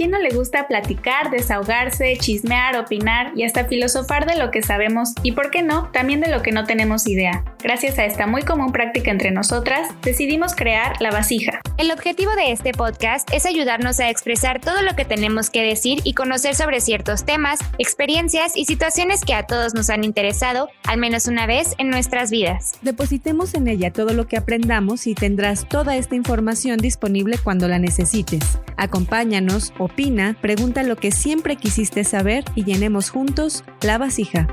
quién no le gusta platicar, desahogarse, chismear, opinar y hasta filosofar de lo que sabemos y, por qué no, también de lo que no tenemos idea? Gracias a esta muy común práctica entre nosotras, decidimos crear La Vasija. El objetivo de este podcast es ayudarnos a expresar todo lo que tenemos que decir y conocer sobre ciertos temas, experiencias y situaciones que a todos nos han interesado al menos una vez en nuestras vidas. Depositemos en ella todo lo que aprendamos y tendrás toda esta información disponible cuando la necesites. Acompáñanos, opina, pregunta lo que siempre quisiste saber y llenemos juntos la vasija.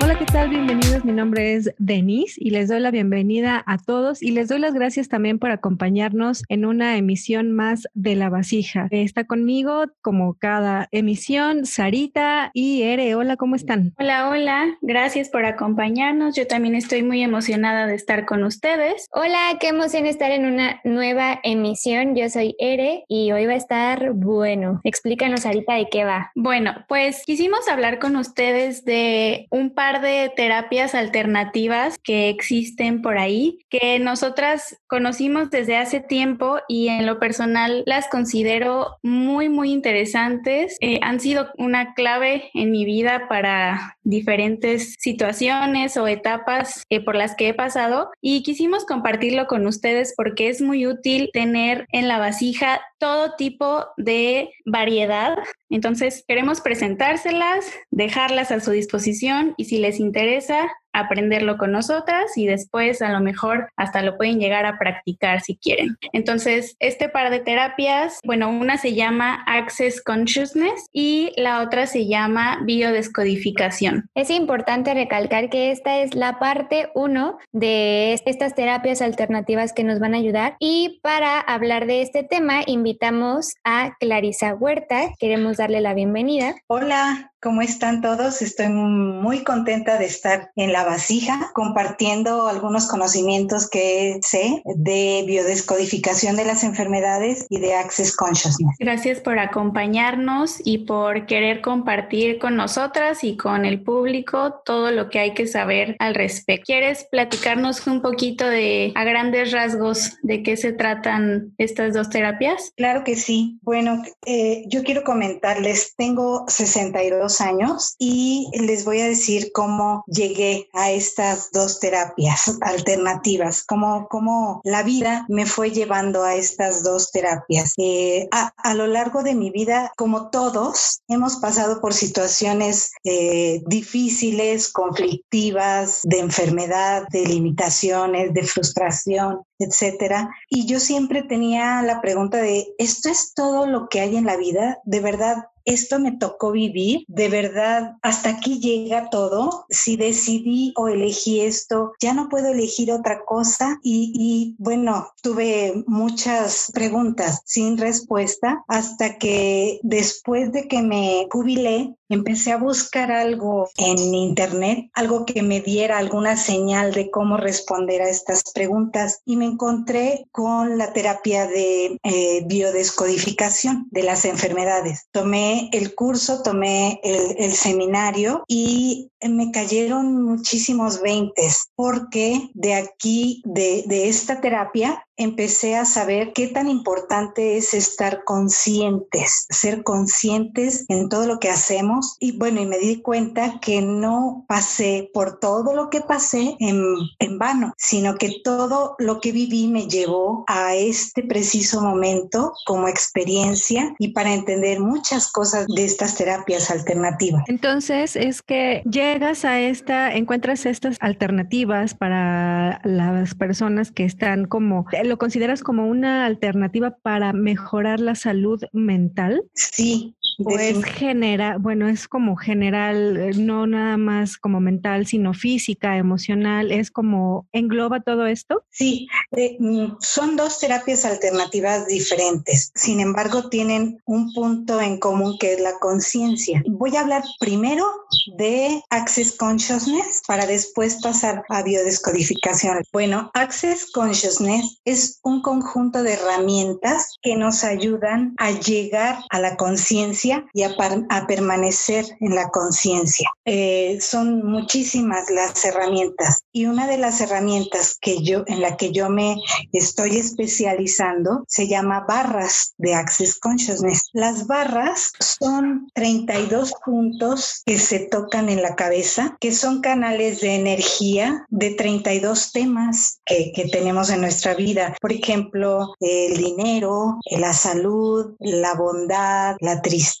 Hola, ¿qué tal? Bienvenidos. Mi nombre es Denise y les doy la bienvenida a todos y les doy las gracias también por acompañarnos en una emisión más de La Vasija. Está conmigo, como cada emisión, Sarita y Ere. Hola, ¿cómo están? Hola, hola. Gracias por acompañarnos. Yo también estoy muy emocionada de estar con ustedes. Hola, qué emoción estar en una nueva emisión. Yo soy Ere y hoy va a estar bueno. Explícanos, Sarita, de qué va. Bueno, pues quisimos hablar con ustedes de un par de terapias alternativas que existen por ahí, que nosotras conocimos desde hace tiempo y en lo personal las considero muy, muy interesantes. Eh, han sido una clave en mi vida para diferentes situaciones o etapas eh, por las que he pasado y quisimos compartirlo con ustedes porque es muy útil tener en la vasija todo tipo de variedad. Entonces queremos presentárselas, dejarlas a su disposición y si les interesa, aprenderlo con nosotras y después a lo mejor hasta lo pueden llegar a practicar si quieren. Entonces, este par de terapias, bueno, una se llama Access Consciousness y la otra se llama biodescodificación. Es importante recalcar que esta es la parte uno de estas terapias alternativas que nos van a ayudar y para hablar de este tema invitamos a Clarisa Huerta. Queremos darle la bienvenida. Hola, ¿Cómo están todos? Estoy muy contenta de estar en la vasija compartiendo algunos conocimientos que sé de biodescodificación de las enfermedades y de Access Consciousness. Gracias por acompañarnos y por querer compartir con nosotras y con el público todo lo que hay que saber al respecto. ¿Quieres platicarnos un poquito de a grandes rasgos de qué se tratan estas dos terapias? Claro que sí. Bueno, eh, yo quiero comentarles, tengo 62 años y les voy a decir cómo llegué a estas dos terapias alternativas, cómo, cómo la vida me fue llevando a estas dos terapias. Eh, a, lo largo de mi vida, como todos, hemos pasado por situaciones eh, difíciles, conflictivas, de enfermedad, de limitaciones, de frustración, etcétera. Y yo siempre tenía la pregunta de, ¿esto es todo lo que hay en la vida? ¿De verdad esto me tocó vivir, de verdad, hasta aquí llega todo. Si decidí o elegí esto, ya no puedo elegir otra cosa. Y, bueno, tuve muchas preguntas sin respuesta hasta que después de que me jubilé, empecé a buscar algo en internet, algo que me diera alguna señal de cómo responder a estas preguntas y me encontré con la terapia de eh, biodescodificación de las enfermedades. Tomé el curso, tomé el, el seminario y me cayeron muchísimos veintes porque de aquí, de, de esta terapia, empecé a saber qué tan importante es estar conscientes, ser conscientes en todo lo que hacemos. Y bueno, y me di cuenta que no pasé por todo lo que pasé en, en vano, sino que todo lo que viví me llevó a este preciso momento como experiencia y para entender muchas cosas de estas terapias alternativas. Entonces es que llegas a esta, encuentras estas alternativas para las personas que están como ¿Lo consideras como una alternativa para mejorar la salud mental? Sí, pues genera, bueno, es como general, eh, no nada más como mental, sino física, emocional, es como engloba todo esto. Sí, eh, mm, son dos terapias alternativas diferentes, sin embargo tienen un punto en común que es la conciencia. Voy a hablar primero de Access Consciousness para después pasar a biodescodificación. Bueno, Access Consciousness es un conjunto de herramientas que nos ayudan a llegar a la conciencia conciencia y a, permanecer en la conciencia. Eh, son muchísimas las herramientas y una de las herramientas que yo en la que yo me estoy especializando se llama barras de Access Consciousness. Las barras son 32 puntos que se tocan en la cabeza, que son canales de energía de 32 temas que, que tenemos en nuestra vida. Por ejemplo, el dinero, la salud, la bondad, la tristeza,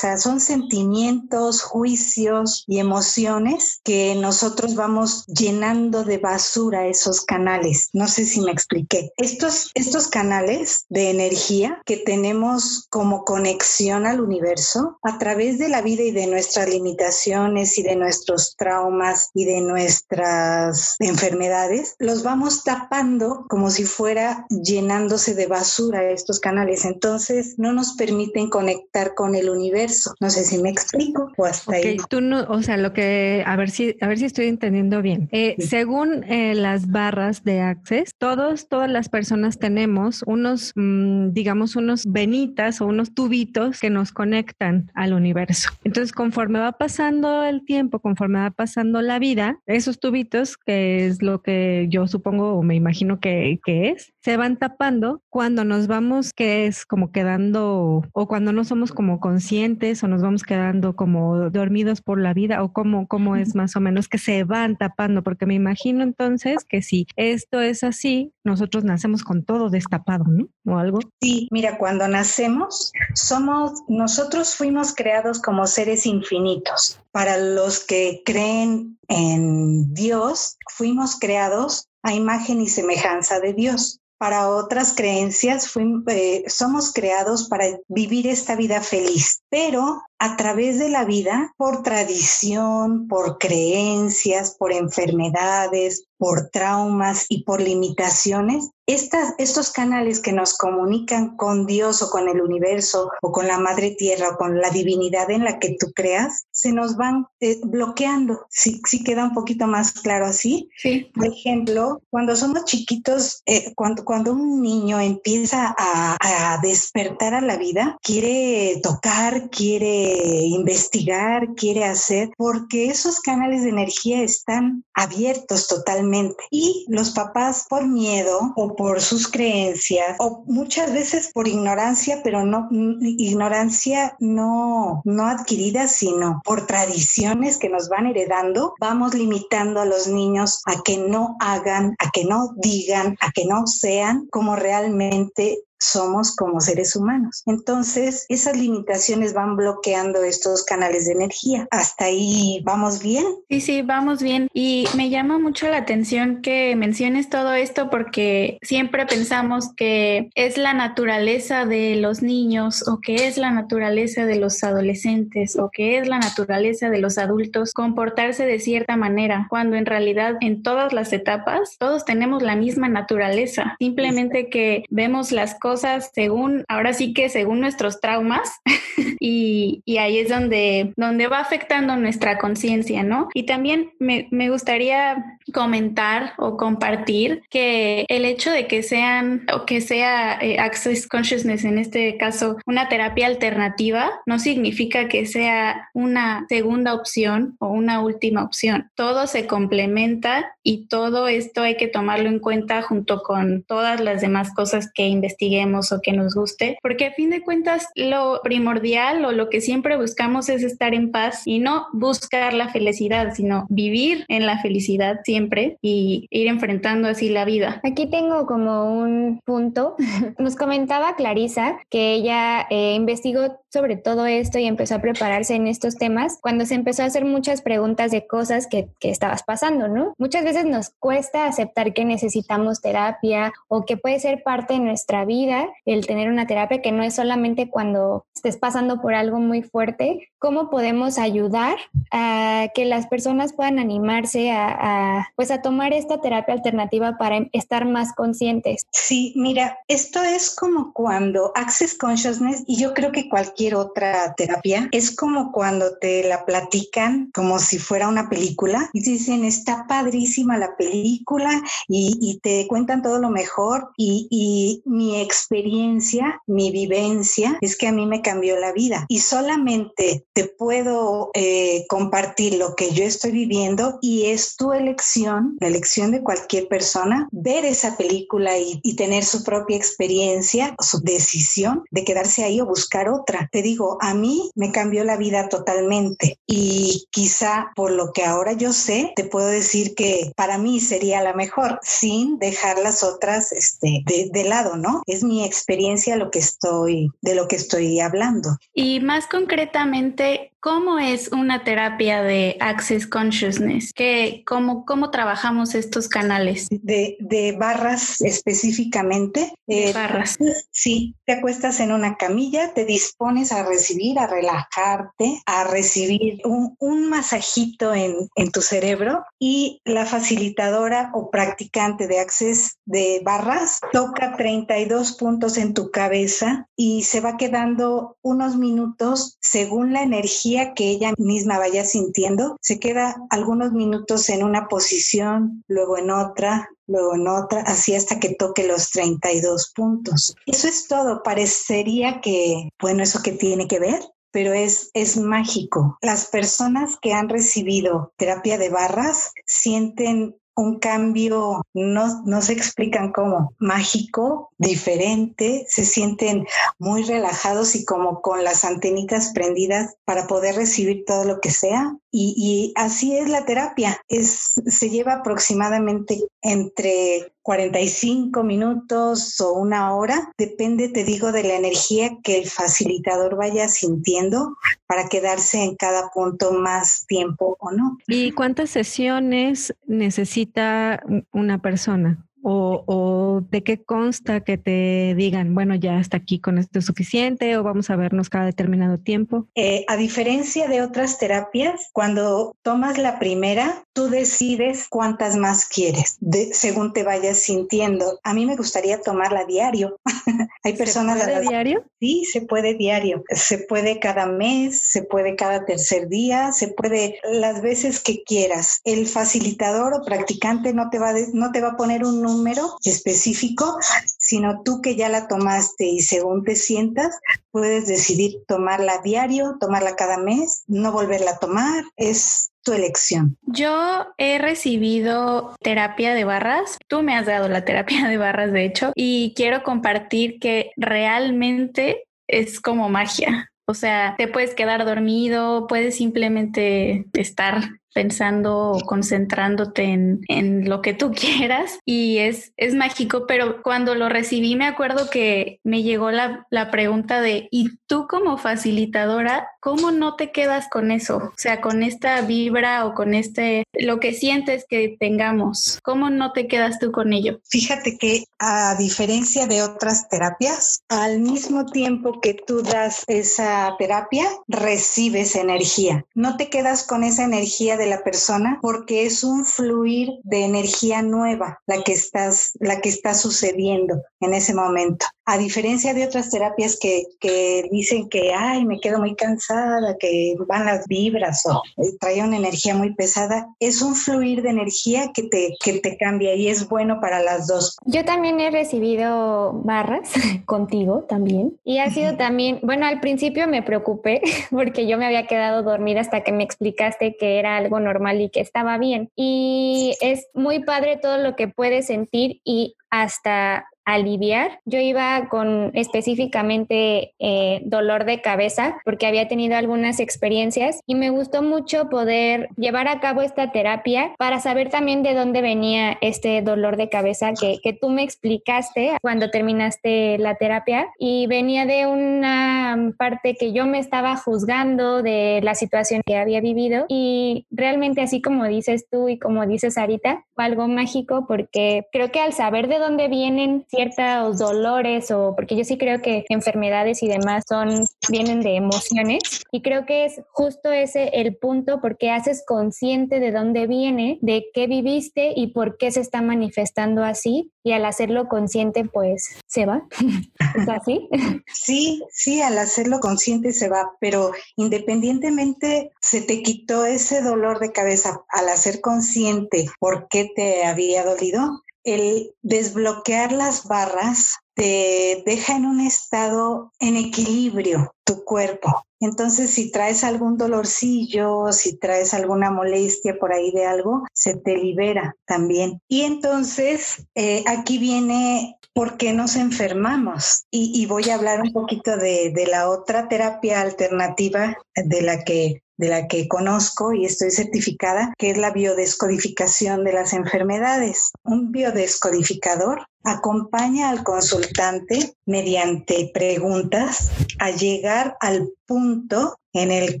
son sentimientos, juicios y emociones que nosotros vamos llenando de basura esos canales. No sé si me expliqué. Estos, estos canales de energía que tenemos como conexión al universo a través de la vida y de nuestras limitaciones y de nuestros traumas y de nuestras enfermedades, los vamos tapando como si fuera llenándose de basura estos canales. Entonces no nos permiten conectar con el universo. No sé si me explico o hasta ahí. Tú no, o sea, lo que, a ver si, a ver si estoy entendiendo bien. Eh, según eh, las barras de Access, todos, todas las personas tenemos unos, mm, digamos, unos venitas o unos tubitos que nos conectan al universo. Entonces, conforme va pasando el tiempo, conforme va pasando la vida, esos tubitos, que es lo que yo supongo o me imagino que, que es, se van tapando cuando nos vamos, que es como quedando, o cuando no somos como conscientes o nos vamos quedando como dormidos por la vida, o como, como es más o menos que se van tapando, porque me imagino entonces que si esto es así, nosotros nacemos con todo destapado, ¿no? O algo. Sí, mira, cuando nacemos, somos, nosotros fuimos creados como seres infinitos. Para los que creen en Dios, fuimos creados a imagen y semejanza de Dios. Para otras creencias, eh, somos creados para vivir esta vida feliz, pero a través de la vida, por tradición, por creencias, por enfermedades, por traumas y por limitaciones, estas, estos canales que nos comunican con Dios o con el universo o con la madre tierra o con la divinidad en la que tú creas, se nos van eh, bloqueando. Si ¿Sí, queda un poquito más claro así. Sí. Por ejemplo, cuando somos chiquitos, eh, cuando, cuando un niño empieza a, a despertar a la vida, quiere tocar, quiere investigar, quiere hacer, porque esos canales de energía están abiertos totalmente. Y los papás por miedo o por sus creencias o muchas veces por ignorancia, pero no ignorancia no no adquirida, sino por tradiciones que nos van heredando, vamos limitando a los niños a que no hagan, a que no digan, a que no sean como realmente somos como seres humanos. Entonces, esas limitaciones van bloqueando estos canales de energía. ¿Hasta ahí vamos bien? Sí, sí, vamos bien. Y me llama mucho la atención que menciones todo esto porque siempre pensamos que es la naturaleza de los niños o que es la naturaleza de los adolescentes o que es la naturaleza de los adultos comportarse de cierta manera, cuando en realidad en todas las etapas todos tenemos la misma naturaleza, simplemente que vemos las cosas cosas según, ahora sí que según nuestros traumas y, y, ahí es donde, donde va afectando nuestra conciencia, ¿no? Y también me, me gustaría comentar o compartir que el hecho de que sean o que sea eh, Access Consciousness en este caso una terapia alternativa no significa que sea una segunda opción o una última opción. Todo se complementa y todo esto hay que tomarlo en cuenta junto con todas las demás cosas que investigué o que nos guste, porque a fin de cuentas lo primordial o lo que siempre buscamos es estar en paz y no buscar la felicidad, sino vivir en la felicidad siempre y ir enfrentando así la vida. Aquí tengo como un punto. Nos comentaba Clarisa que ella eh, investigó sobre todo esto y empezó a prepararse en estos temas cuando se empezó a hacer muchas preguntas de cosas que, que estabas pasando, ¿no? Muchas veces nos cuesta aceptar que necesitamos terapia o que puede ser parte de nuestra vida el tener una terapia que no es solamente cuando estés pasando por algo muy fuerte, cómo podemos ayudar a que las personas puedan animarse a, pues a tomar esta terapia alternativa para estar más conscientes. Sí, mira, esto es como cuando Access Consciousness y yo creo que cualquier otra terapia es como cuando te la platican como si fuera una película y dicen está padrísima la película y, te cuentan todo lo mejor y, y mi ex experiencia, mi vivencia, es que a mí me cambió la vida. Y solamente te puedo eh, compartir lo que yo estoy viviendo y es tu elección, la elección de cualquier persona, ver esa película y, tener su propia experiencia, su decisión de quedarse ahí o buscar otra. Te digo, a mí me cambió la vida totalmente y quizá por lo que ahora yo sé, te puedo decir que para mí sería la mejor sin dejar las otras este, de, lado, ¿no? Es mi experiencia lo que estoy, de lo que estoy hablando. Y más concretamente, ¿Cómo es una terapia de Access Consciousness? ¿Qué, cómo, ¿Cómo trabajamos estos canales? De, de barras específicamente. De eh, barras. Sí, te acuestas en una camilla, te dispones a recibir, a relajarte, a recibir un, un masajito en, en tu cerebro y la facilitadora o practicante de Access de barras toca 32 puntos en tu cabeza y se va quedando unos minutos según la energía que ella misma vaya sintiendo, se queda algunos minutos en una posición, luego en otra, luego en otra, así hasta que toque los 32 puntos. Eso es todo. Parecería que, bueno, eso que tiene que ver, pero es, es mágico. Las personas que han recibido terapia de barras sienten un cambio, no, no se explican cómo, mágico, diferente, se sienten muy relajados y como con las antenitas prendidas para poder recibir todo lo que sea. Y, y así es la terapia, es, se lleva aproximadamente entre 45 minutos o una hora, depende, te digo, de la energía que el facilitador vaya sintiendo para quedarse en cada punto más tiempo o no. ¿Y cuántas sesiones necesita una persona? O, de qué consta que te digan, bueno, ya hasta aquí con esto es suficiente o vamos a vernos cada determinado tiempo? Eh, a diferencia de otras terapias, cuando tomas la primera, tú decides cuántas más quieres, de, según te vayas sintiendo. A mí me gustaría tomarla diario. Hay personas... ¿Se puede diario? Sí, se puede diario. Se puede cada mes, se puede cada tercer día, se puede las veces que quieras. El facilitador o practicante no te va, no te va a poner un número específico, sino tú que ya la tomaste y según te sientas, puedes decidir tomarla diario, tomarla cada mes, no volverla a tomar, es tu elección. Yo he recibido terapia de barras, tú me has dado la terapia de barras de hecho, y quiero compartir que realmente es como magia. O sea, te puedes quedar dormido, puedes simplemente estar pensando concentrándote en, en, lo que tú quieras y es, es mágico, pero cuando lo recibí me acuerdo que me llegó la, la pregunta de, ¿y tú como facilitadora, cómo no te quedas con eso? O sea, con esta vibra o con este, lo que sientes que tengamos, ¿cómo no te quedas tú con ello? Fíjate que a diferencia de otras terapias, al mismo tiempo que tú das esa terapia, recibes energía. No te quedas con esa energía de la persona porque es un fluir de energía nueva la que estás la que está sucediendo en ese momento a diferencia de otras terapias que, que, dicen que, ay, me quedo muy cansada, que van las vibras o eh, trae una energía muy pesada, es un fluir de energía que te, que te cambia y es bueno para las dos. Yo también he recibido barras contigo también y ha sido también, bueno, al principio me preocupé porque yo me había quedado dormida hasta que me explicaste que era algo normal y que estaba bien. Y es muy padre todo lo que puedes sentir y hasta aliviar. Yo iba con específicamente eh, dolor de cabeza porque había tenido algunas experiencias y me gustó mucho poder llevar a cabo esta terapia para saber también de dónde venía este dolor de cabeza que, que tú me explicaste cuando terminaste la terapia y venía de una parte que yo me estaba juzgando de la situación que había vivido y realmente así como dices tú y como dices Sarita, fue algo mágico porque creo que al saber de dónde vienen ciertos dolores o porque yo sí creo que enfermedades y demás son vienen de emociones y creo que es justo ese el punto porque haces consciente de dónde viene, de qué viviste y por qué se está manifestando así y al hacerlo consciente pues se va. ¿Es así? Sí, sí, al hacerlo consciente se va, pero independientemente se te quitó ese dolor de cabeza al hacer consciente por qué te había dolido, el desbloquear las barras te deja en un estado en equilibrio tu cuerpo. Entonces, si traes algún dolorcillo, si traes alguna molestia por ahí de algo, se te libera también. Y entonces, eh, aquí viene por qué nos enfermamos. Y, voy a hablar un poquito de, de la otra terapia alternativa de la que de la que conozco y estoy certificada, que es la biodescodificación de las enfermedades. Un biodescodificador acompaña al consultante mediante preguntas a llegar al punto en el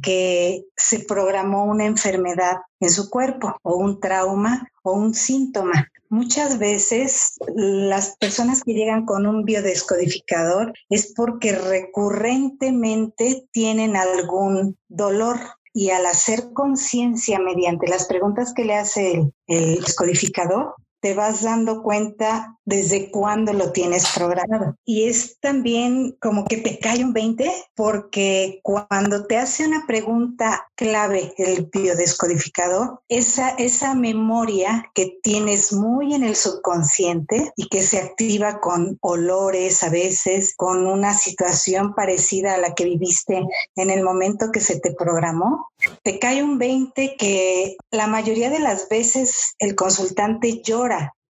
que se programó una enfermedad en su cuerpo o un trauma o un síntoma. Muchas veces las personas que llegan con un biodescodificador es porque recurrentemente tienen algún dolor y al hacer conciencia mediante las preguntas que le hace el, el descodificador, te vas dando cuenta desde cuándo lo tienes programado. Y es también como que te cae un 20 porque cuando te hace una pregunta clave el biodescodificador, esa, esa memoria que tienes muy en el subconsciente y que se activa con olores a veces, con una situación parecida a la que viviste en el momento que se te programó, te cae un 20 que la mayoría de las veces el consultante llora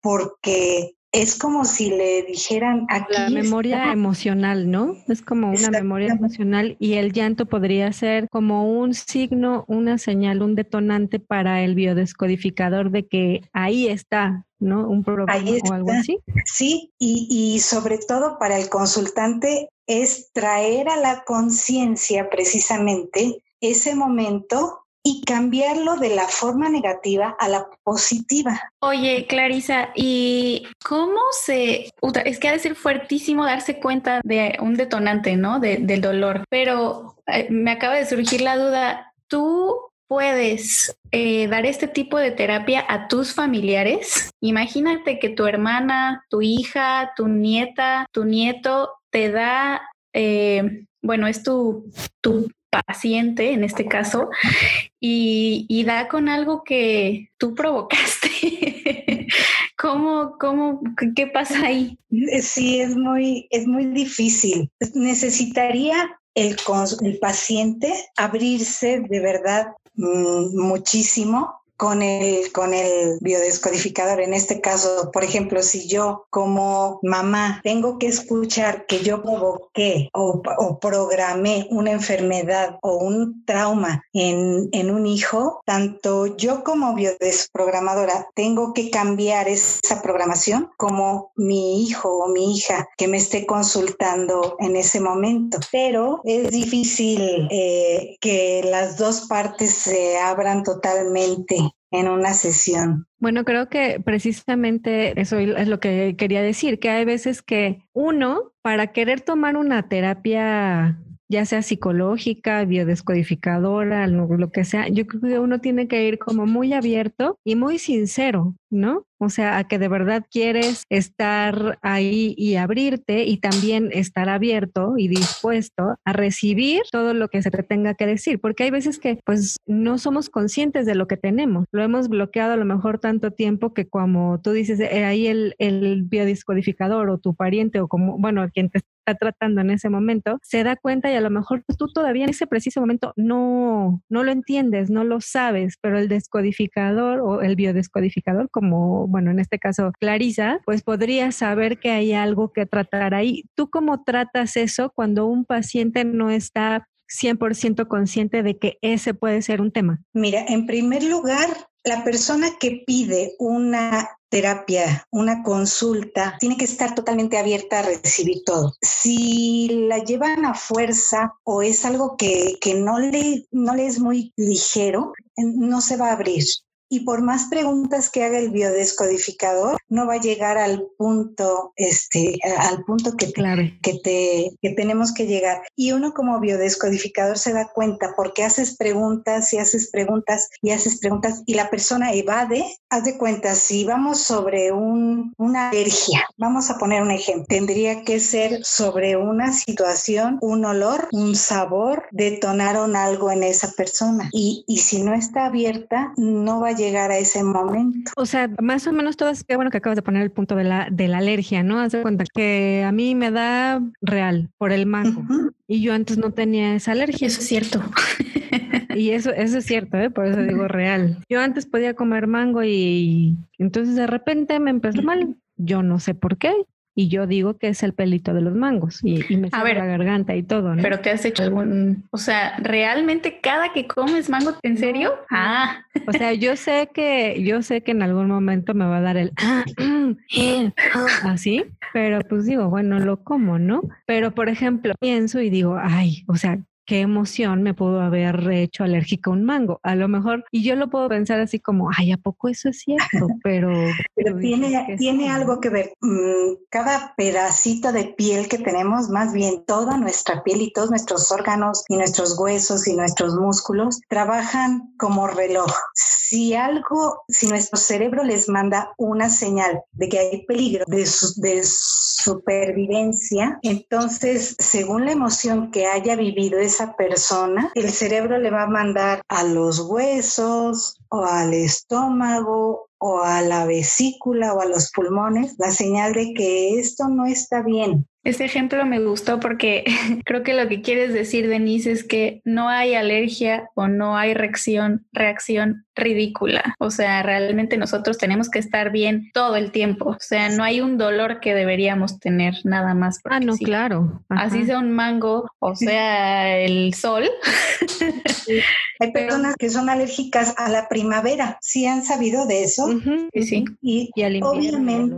porque es como si le dijeran aquí. La memoria emocional, ¿no? Es como una memoria emocional y el llanto podría ser como un signo, una señal, un detonante para el biodescodificador de que ahí está, ¿no? Un problema o algo así. Sí, y, y sobre todo para el consultante es traer a la conciencia precisamente ese momento y cambiarlo de la forma negativa a la positiva. Oye, Clarisa, ¿y cómo se... Es que ha de ser fuertísimo darse cuenta de un detonante, ¿no? del dolor, pero eh, me acaba de surgir la duda, ¿tú puedes eh, dar este tipo de terapia a tus familiares? Imagínate que tu hermana, tu hija, tu nieta, tu nieto te da... Eh, bueno, es tu, tu paciente en este caso y, da con algo que tú provocaste. ¿Cómo, cómo, qué pasa ahí? Sí, es muy, es muy difícil. Necesitaría el, el paciente abrirse de verdad mm, muchísimo con el, con el biodescodificador. En este caso, por ejemplo, si yo como mamá tengo que escuchar que yo provoqué o, o programé una enfermedad o un trauma en, en un hijo, tanto yo como biodesprogramadora tengo que cambiar esa programación como mi hijo o mi hija que me esté consultando en ese momento. Pero es difícil eh, que las dos partes se abran totalmente en una sesión. Bueno, creo que precisamente eso es lo que quería decir, que hay veces que uno, para querer tomar una terapia ya sea psicológica, biodescodificadora, lo, que sea, yo creo que uno tiene que ir como muy abierto y muy sincero, ¿no? O sea, a que de verdad quieres estar ahí y abrirte y también estar abierto y dispuesto a recibir todo lo que se te tenga que decir, porque hay veces que pues no somos conscientes de lo que tenemos. Lo hemos bloqueado a lo mejor tanto tiempo que como tú dices, eh, ahí el, el biodiscodificador o tu pariente o como, bueno, quien te está tratando en ese momento, se da cuenta y a lo mejor tú todavía en ese preciso momento no, no lo entiendes, no lo sabes, pero el descodificador o el biodescodificador, como bueno, en este caso Clarisa, pues podría saber que hay algo que tratar ahí. ¿Tú cómo tratas eso cuando un paciente no está 100% consciente de que ese puede ser un tema? Mira, en primer lugar, la persona que pide una terapia, una consulta, tiene que estar totalmente abierta a recibir todo. Si la llevan a fuerza o es algo que, que no, le, no le es muy ligero, no se va a abrir y por más preguntas que haga el biodescodificador, no va a llegar al punto, este, al punto que, que, te, que tenemos que llegar. Y uno como biodescodificador se da cuenta porque haces preguntas y haces preguntas y haces preguntas y la persona evade. Haz de cuenta, si vamos sobre un, una alergia, vamos a poner un ejemplo, tendría que ser sobre una situación, un olor, un sabor, detonaron algo en esa persona. Y, y si no está abierta, no va a llegar llegar a ese momento. O sea, más o menos todo es que bueno que acabas de poner el punto de la, de la alergia, ¿no? Haz de cuenta que a mí me da real por el mango y yo antes no tenía esa alergia. Eso es cierto. Y eso, eso es cierto, ¿eh? por eso digo real. Yo antes podía comer mango y entonces de repente me empezó mal. Yo no sé por qué. Y yo digo que es el pelito de los mangos y, me a la garganta y todo, ¿no? Pero te has hecho algún, o sea, realmente cada que comes mango, ¿en serio? Ah. O sea, yo sé que, yo sé que en algún momento me va a dar el así, pero pues digo, bueno, lo como, ¿no? Pero por ejemplo, pienso y digo, ay, o sea, qué emoción me pudo haber hecho alérgica a un mango. A lo mejor, y yo lo puedo pensar así como, ay, ¿a poco eso es cierto? Pero, pero tiene, tiene algo que ver. Mm, cada pedacito de piel que tenemos, más bien toda nuestra piel y todos nuestros órganos y nuestros huesos y nuestros músculos trabajan como reloj. Si algo, si nuestro cerebro les manda una señal de que hay peligro de, de supervivencia, entonces, según la emoción que haya vivido esa persona, el cerebro le va a mandar a los huesos o al estómago o a la vesícula o a los pulmones la señal de que esto no está bien. Este ejemplo me gustó porque creo que lo que quieres decir, Denise, es que no hay alergia o no hay reacción, reacción ridícula. O sea, realmente nosotros tenemos que estar bien todo el tiempo. O sea, no hay un dolor que deberíamos tener nada más. Ah, no, claro. Así sea un mango o sea el sol. Hay personas que son alérgicas a la primavera. ¿Sí han sabido de eso? sí. Y, obviamente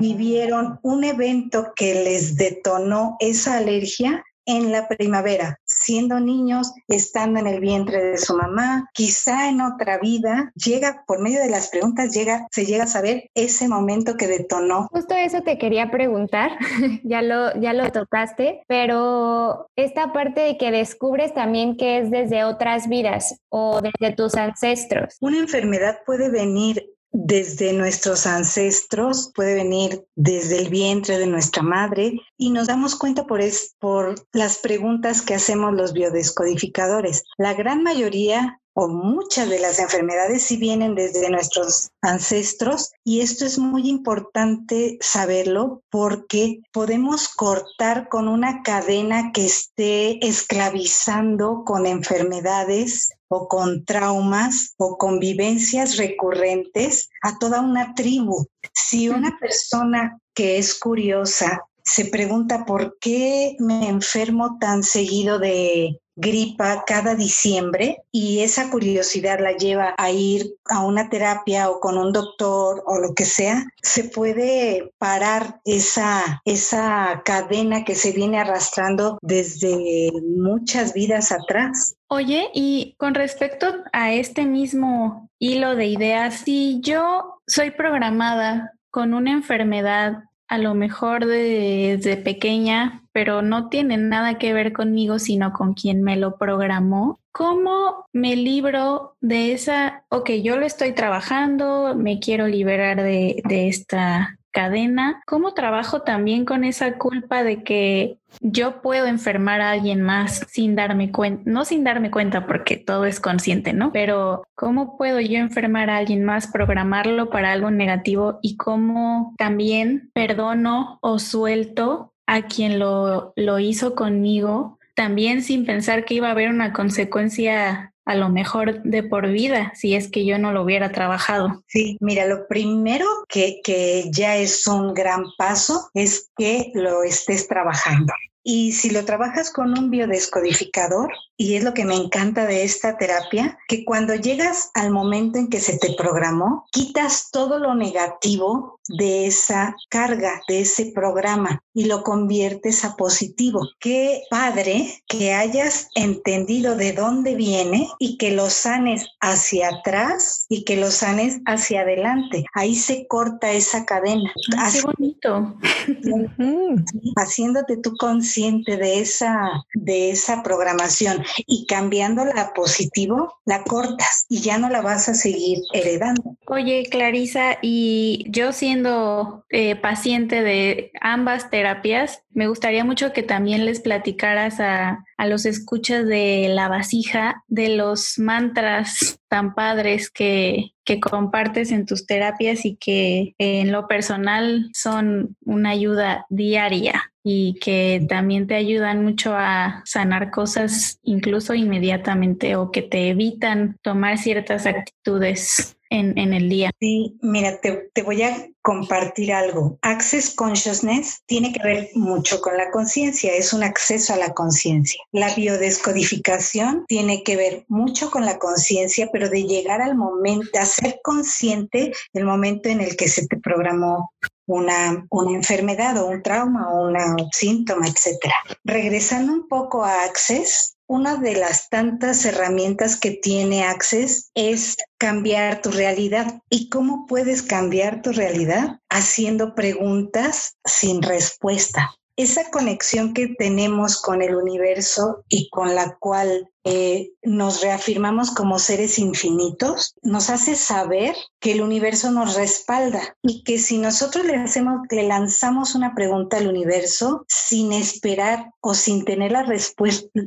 vivieron un evento que les detonó esa alergia en la primavera, siendo niños, estando en el vientre de su mamá, quizá en otra vida, llega por medio de las preguntas, llega, se llega a saber ese momento que detonó. Justo eso te quería preguntar, ya lo, ya lo tocaste, pero esta parte de que descubres también que es desde otras vidas o desde tus ancestros. Una enfermedad puede venir desde nuestros ancestros, puede venir desde el vientre de nuestra madre y nos damos cuenta por, es, por las preguntas que hacemos los biodescodificadores. La gran mayoría o muchas de las enfermedades sí vienen desde nuestros ancestros y esto es muy importante saberlo porque podemos cortar con una cadena que esté esclavizando con enfermedades o con traumas o convivencias recurrentes a toda una tribu. Si una persona que es curiosa se pregunta por qué me enfermo tan seguido de gripa cada diciembre y esa curiosidad la lleva a ir a una terapia o con un doctor o lo que sea, se puede parar esa, esa cadena que se viene arrastrando desde muchas vidas atrás. Oye, y con respecto a este mismo hilo de ideas, si yo soy programada con una enfermedad a lo mejor desde pequeña, pero no tiene nada que ver conmigo, sino con quien me lo programó. ¿Cómo me libro de esa, ok, yo lo estoy trabajando, me quiero liberar de, de esta cadena, ¿cómo trabajo también con esa culpa de que yo puedo enfermar a alguien más sin darme cuenta, no sin darme cuenta porque todo es consciente, ¿no? Pero ¿cómo puedo yo enfermar a alguien más, programarlo para algo negativo y cómo también perdono o suelto a quien lo, lo hizo conmigo, también sin pensar que iba a haber una consecuencia a lo mejor de por vida si es que yo no lo hubiera trabajado. Sí, mira, lo primero que, que ya es un gran paso es que lo estés trabajando. Y si lo trabajas con un biodescodificador, y es lo que me encanta de esta terapia, que cuando llegas al momento en que se te programó, quitas todo lo negativo de esa carga, de ese programa y lo conviertes a positivo. Qué padre que hayas entendido de dónde viene y que lo sanes hacia atrás y que lo sanes hacia adelante. Ahí se corta esa cadena. qué bonito. Haciéndote tú consciente de esa, de esa programación y cambiándola a positivo, la cortas y ya no la vas a seguir heredando. Oye, Clarisa, y yo siendo eh, paciente de ambas terapias, me gustaría mucho que también les platicaras a, a los escuchas de la vasija de los mantras tan padres que, que compartes en tus terapias y que en lo personal son una ayuda diaria y que también te ayudan mucho a sanar cosas incluso inmediatamente o que te evitan tomar ciertas actitudes en, el día. Sí, mira, te, voy a compartir algo. Access Consciousness tiene que ver mucho con la conciencia, es un acceso a la conciencia. La biodescodificación tiene que ver mucho con la conciencia, pero de llegar al momento, a ser consciente del momento en el que se te programó una, una enfermedad o un trauma o un síntoma, etcétera. Regresando un poco a Access, una de las tantas herramientas que tiene Access es cambiar tu realidad. ¿Y cómo puedes cambiar tu realidad? Haciendo preguntas sin respuesta esa conexión que tenemos con el universo y con la cual eh, nos reafirmamos como seres infinitos, nos hace saber que el universo nos respalda y que si nosotros le hacemos, le lanzamos una pregunta al universo sin esperar o sin tener la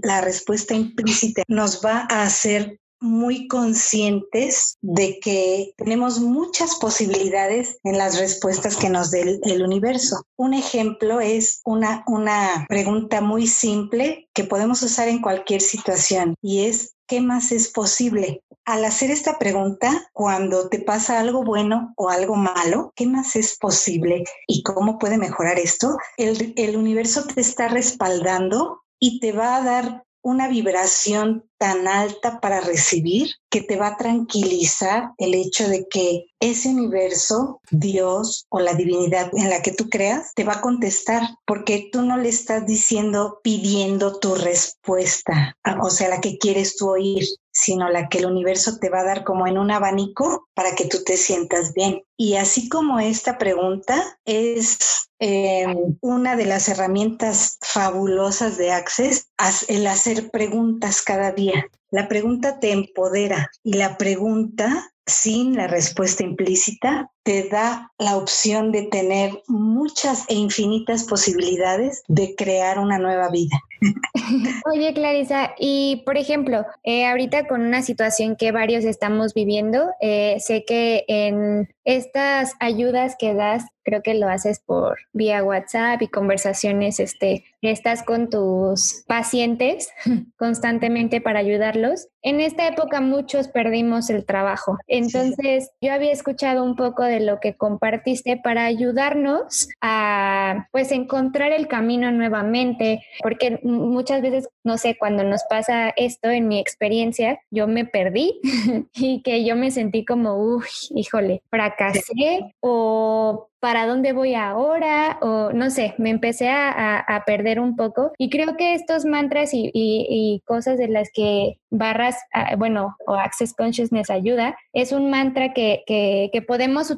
la respuesta implícita, nos va a hacer muy conscientes de que tenemos muchas posibilidades en las respuestas que nos dé el, universo. Un ejemplo es una, una pregunta muy simple que podemos usar en cualquier situación y es ¿qué más es posible? Al hacer esta pregunta, cuando te pasa algo bueno o algo malo, ¿qué más es posible y cómo puede mejorar esto? El, el universo te está respaldando y te va a dar una vibración tan alta para recibir que te va a tranquilizar el hecho de que ese universo, Dios o la divinidad en la que tú creas, te va a contestar porque tú no le estás diciendo, pidiendo tu respuesta, o sea, la que quieres tú oír, sino la que el universo te va a dar como en un abanico para que tú te sientas bien. Y así como esta pregunta es eh, una de las herramientas fabulosas de Access, el hacer preguntas cada día. La pregunta te empodera y la pregunta sin la respuesta implícita te da la opción de tener muchas e infinitas posibilidades de crear una nueva vida. Oye, Clarisa, y por ejemplo, eh, ahorita con una situación que varios estamos viviendo, eh, sé que en estas ayudas que das, creo que lo haces por vía WhatsApp y conversaciones, este, estás con tus pacientes constantemente para ayudarlos. En esta época muchos perdimos el trabajo. Entonces, yo había escuchado un poco de lo que compartiste para ayudarnos a pues encontrar el camino nuevamente, porque muchas veces, no sé, cuando nos pasa esto en mi experiencia, yo me perdí y que yo me sentí como, uy, híjole, fracasé o para dónde voy ahora o no sé, me empecé a, a, perder un poco. Y creo que estos mantras y, y, cosas de las que barras, ah, bueno, o Access Consciousness ayuda, es un mantra que, que, que, podemos utilizar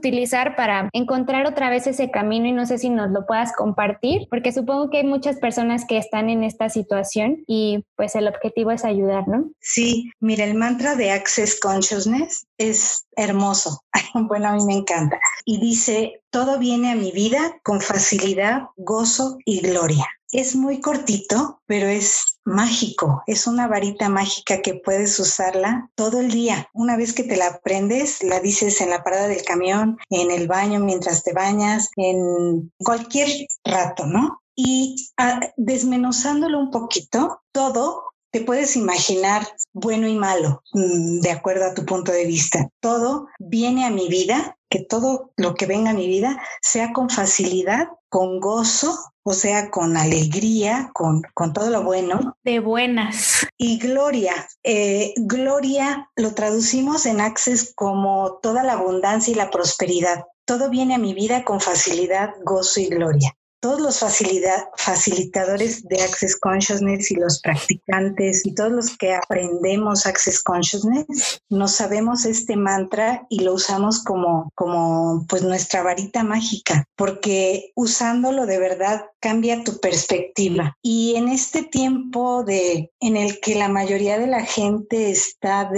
para encontrar otra vez ese camino y no sé si nos lo puedas compartir, porque supongo que hay muchas personas que están en esta situación y pues el objetivo es ayudar, ¿no? Sí, mira, el mantra de Access Consciousness es hermoso. bueno, a mí me encanta. Y dice, todo viene a mi vida con facilidad, gozo y gloria. Es muy cortito, pero es mágico. Es una varita mágica que puedes usarla todo el día. Una vez que te la aprendes, la dices en la parada del camión, en el baño mientras te bañas, en cualquier rato, ¿no? Y ah, desmenuzándolo un poquito, todo te puedes imaginar bueno y malo, mm, de acuerdo a tu punto de vista. Todo viene a mi vida, que todo lo que venga a mi vida sea con facilidad, con gozo, o sea, con alegría, con, con todo lo bueno. De buenas. Y gloria. Eh, gloria lo traducimos en Access como toda la abundancia y la prosperidad. Todo viene a mi vida con facilidad, gozo y gloria todos los facilitadores de Access Consciousness y los practicantes y todos los que aprendemos Access Consciousness, nos sabemos este mantra y lo usamos como, como pues nuestra varita mágica, porque usándolo de verdad cambia tu perspectiva. Y en este tiempo de, en el que la mayoría de la gente está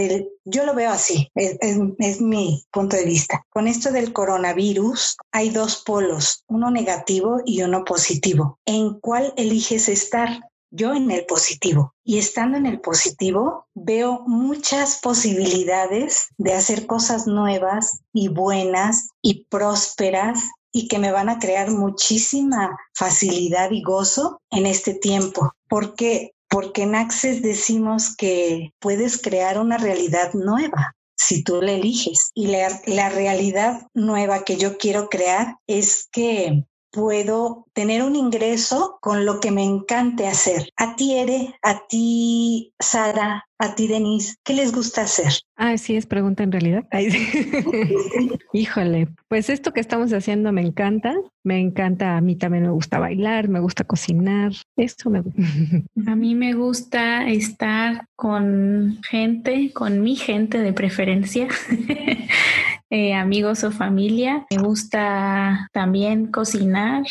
yo lo veo así, es, mi punto de vista. Con esto del coronavirus hay dos polos, uno negativo y uno positivo. ¿En cuál eliges estar? Yo en el positivo. Y estando en el positivo, veo muchas posibilidades de hacer cosas nuevas y buenas y prósperas y que me van a crear muchísima facilidad y gozo en este tiempo. Porque porque en Access decimos que puedes crear una realidad nueva si tú la eliges. Y la, la, realidad nueva que yo quiero crear es que puedo tener un ingreso con lo que me encante hacer. A ti, Ere, a ti, Sara, a ti, Denise, ¿qué les gusta hacer? Ah, sí, es pregunta en realidad. Híjole, pues esto que estamos haciendo me encanta. Me encanta, a mí también me gusta bailar, me gusta cocinar. Esto me gusta. A mí me gusta estar con gente, con mi gente de preferencia. Eh, amigos o familia. Me gusta también cocinar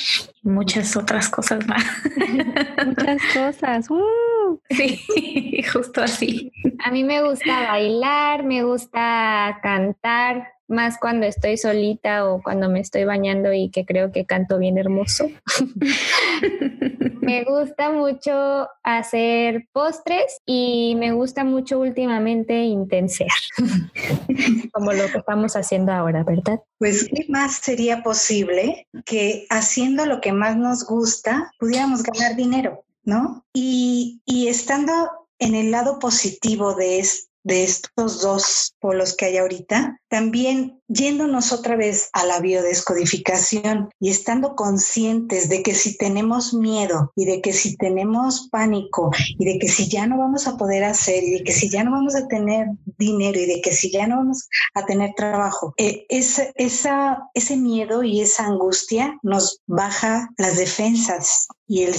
muchas otras cosas más. muchas cosas. ¡Uh! Sí, justo así. A mí me gusta bailar, me gusta cantar, más cuando estoy solita o cuando me estoy bañando y que creo que canto bien hermoso. me gusta mucho hacer postres y me gusta mucho últimamente intensear, como lo que estamos haciendo ahora, ¿verdad? Pues, ¿qué más sería posible que haciendo lo que más nos gusta pudiéramos ganar dinero? ¿No? Y, y estando en el lado positivo de, de estos dos polos que hay ahorita, también yéndonos otra vez a la biodescodificación y estando conscientes de que si tenemos miedo y de que si tenemos pánico y de que si ya no vamos a poder hacer y de que si ya no vamos a tener dinero y de que si ya no vamos a tener trabajo, eh, esa, ese miedo y esa angustia nos baja las defensas y el,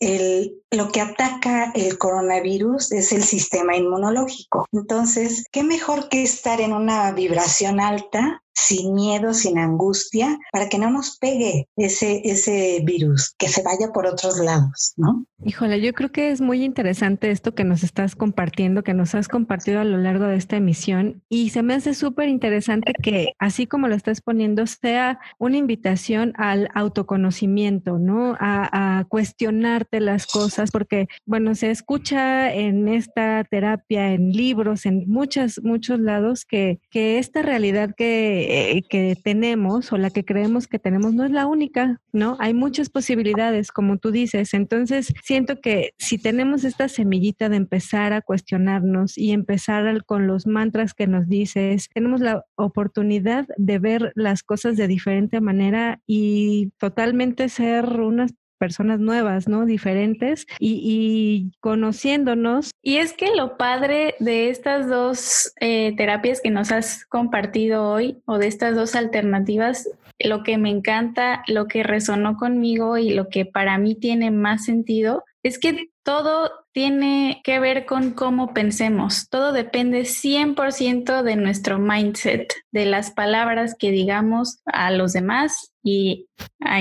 el, lo que ataca el coronavirus es el sistema inmunológico. Entonces, ¿qué mejor que estar en una vibración alta that sin miedo, sin angustia, para que no nos pegue ese, ese virus, que se vaya por otros lados, ¿no? Híjole, yo creo que es muy interesante esto que nos estás compartiendo, que nos has compartido a lo largo de esta emisión y se me hace súper interesante que así como lo estás poniendo sea una invitación al autoconocimiento, ¿no? A, cuestionarte las cosas, porque bueno, se escucha en esta terapia, en libros, en muchas, muchos lados que, que esta realidad que eh, que tenemos o la que creemos que tenemos no es la única, ¿no? Hay muchas posibilidades, como tú dices. Entonces, siento que si tenemos esta semillita de empezar a cuestionarnos y empezar con los mantras que nos dices, tenemos la oportunidad de ver las cosas de diferente manera y totalmente ser unas personas nuevas, ¿no? Diferentes y, conociéndonos. Y es que lo padre de estas dos eh, terapias que nos has compartido hoy o de estas dos alternativas, lo que me encanta, lo que resonó conmigo y lo que para mí tiene más sentido es que todo tiene que ver con cómo pensemos. Todo depende 100% de nuestro mindset, de las palabras que digamos a los demás y a,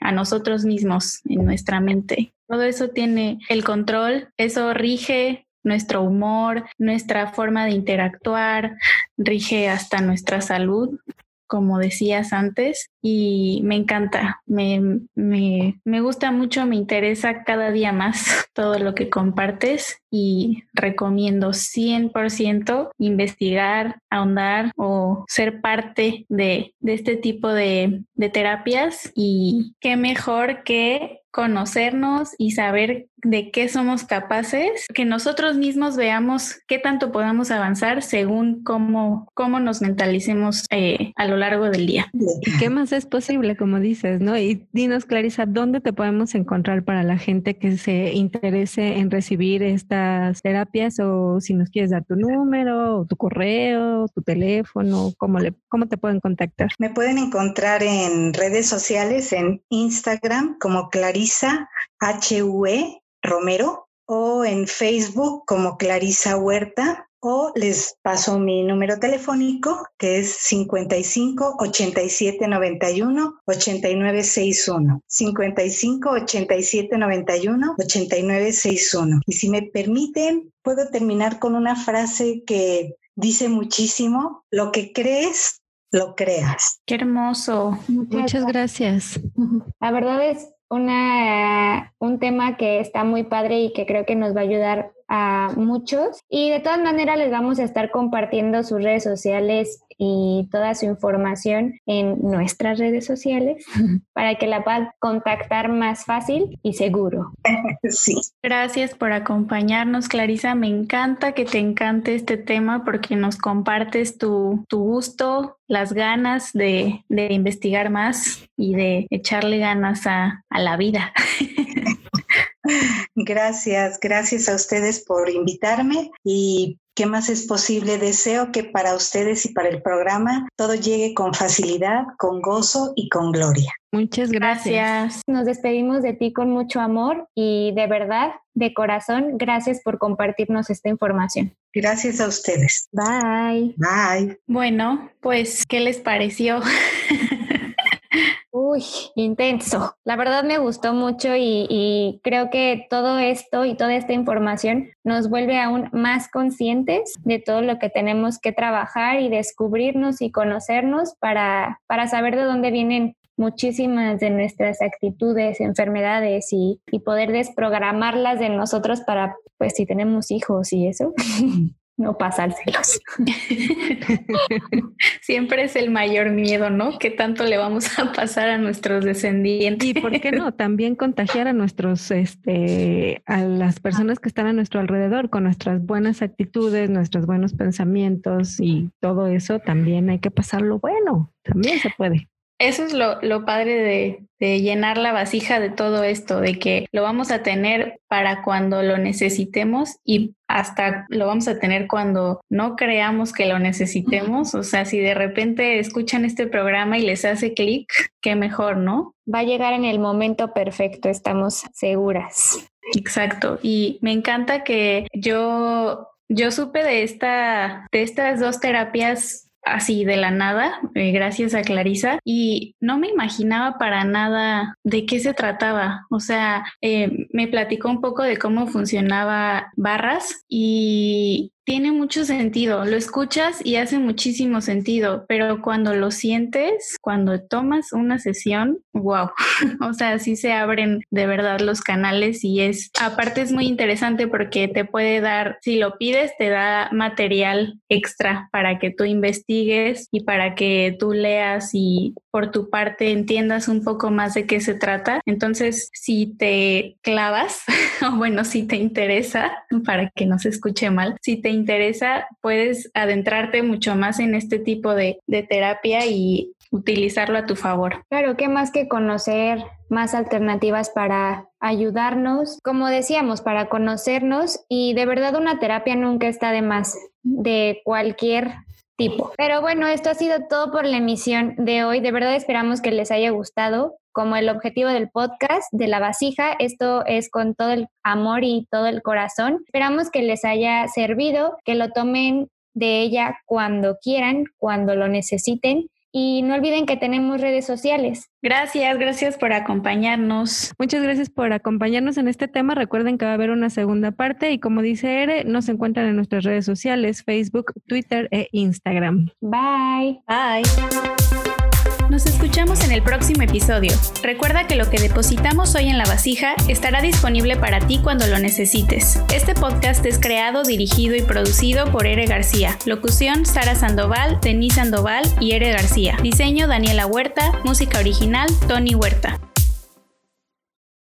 a, nosotros mismos en nuestra mente. Todo eso tiene el control, eso rige nuestro humor, nuestra forma de interactuar, rige hasta nuestra salud como decías antes, y me encanta, me, me, me, gusta mucho, me interesa cada día más todo lo que compartes y recomiendo 100% investigar, ahondar o ser parte de, de este tipo de, de terapias y qué mejor que conocernos y saber de qué somos capaces, que nosotros mismos veamos qué tanto podamos avanzar según cómo, cómo nos mentalicemos eh, a lo largo del día. ¿Y qué más es posible, como dices, no? Y dinos, Clarisa, ¿dónde te podemos encontrar para la gente que se interese en recibir estas terapias o si nos quieres dar tu número, o tu correo, tu teléfono, cómo, le, cómo te pueden contactar? Me pueden encontrar en redes sociales, en Instagram como Clarisa HUE Romero o en Facebook como Clarisa Huerta o les paso mi número telefónico que es 55 87 91 89 61. 55 87 91 89 61. Y si me permiten, puedo terminar con una frase que dice muchísimo, lo que crees, lo creas. Qué hermoso. Muchas, gracias. La verdad es una, un tema que está muy padre y que creo que nos va a ayudar a muchos. Y de todas maneras les vamos a estar compartiendo sus redes sociales y toda su información en nuestras redes sociales para que la puedan contactar más fácil y seguro. Sí. Gracias por acompañarnos, Clarisa. Me encanta que te encante este tema porque nos compartes tu, tu gusto, las ganas de, de, investigar más y de echarle ganas a, a la vida. Gracias, gracias a ustedes por invitarme y ¿Qué más es posible? Deseo que para ustedes y para el programa todo llegue con facilidad, con gozo y con gloria. Muchas gracias. Nos despedimos de ti con mucho amor y de verdad, de corazón, gracias por compartirnos esta información. Gracias a ustedes. Bye. Bye. Bueno, pues, ¿qué les pareció? Uy, intenso. La verdad me gustó mucho y, creo que todo esto y toda esta información nos vuelve aún más conscientes de todo lo que tenemos que trabajar y descubrirnos y conocernos para, para saber de dónde vienen muchísimas de nuestras actitudes, enfermedades y, y poder desprogramarlas de nosotros para, pues si tenemos hijos y eso, no pasárselos. Siempre es el mayor miedo, ¿no? ¿Qué tanto le vamos a pasar a nuestros descendientes? Y por qué no, también contagiar a nuestros, este, a las personas que están a nuestro alrededor con nuestras buenas actitudes, nuestros buenos pensamientos y todo eso, también hay que pasarlo bueno, también se puede. Eso es lo, lo padre de, de, llenar la vasija de todo esto, de que lo vamos a tener para cuando lo necesitemos y hasta lo vamos a tener cuando no creamos que lo necesitemos. O sea, si de repente escuchan este programa y les hace clic, qué mejor, ¿no? Va a llegar en el momento perfecto, estamos seguras. Exacto. Y me encanta que yo, yo supe de esta, de estas dos terapias así de la nada, eh, gracias a Clarisa, y no me imaginaba para nada de qué se trataba. O sea, eh, me platicó un poco de cómo funcionaba Barras y tiene mucho sentido, lo escuchas y hace muchísimo sentido, pero cuando lo sientes, cuando tomas una sesión, wow, o sea, sí se abren de verdad los canales y es, aparte es muy interesante porque te puede dar, si lo pides, te da material extra para que tú investigues y para que tú leas y por tu parte entiendas un poco más de qué se trata. Entonces, si te clavas, o bueno, si te interesa, para que no se escuche mal, si te interesa, puedes adentrarte mucho más en este tipo de, de terapia y utilizarlo a tu favor. Claro, ¿qué más que conocer más alternativas para ayudarnos? Como decíamos, para conocernos y de verdad una terapia nunca está de más de cualquier tipo. Pero bueno, esto ha sido todo por la emisión de hoy. De verdad esperamos que les haya gustado. Como el objetivo del podcast de la vasija, esto es con todo el amor y todo el corazón. Esperamos que les haya servido, que lo tomen de ella cuando quieran, cuando lo necesiten y no olviden que tenemos redes sociales. Gracias, gracias por acompañarnos. Muchas gracias por acompañarnos en este tema. Recuerden que va a haber una segunda parte y como dice Ere, nos encuentran en nuestras redes sociales, Facebook, Twitter e Instagram. Bye. Bye. Nos escuchamos en el próximo episodio. Recuerda que lo que depositamos hoy en la vasija estará disponible para ti cuando lo necesites. Este podcast es creado, dirigido y producido por Ere García. Locución Sara Sandoval, Denise Sandoval y Ere García. Diseño Daniela Huerta. Música original Tony Huerta.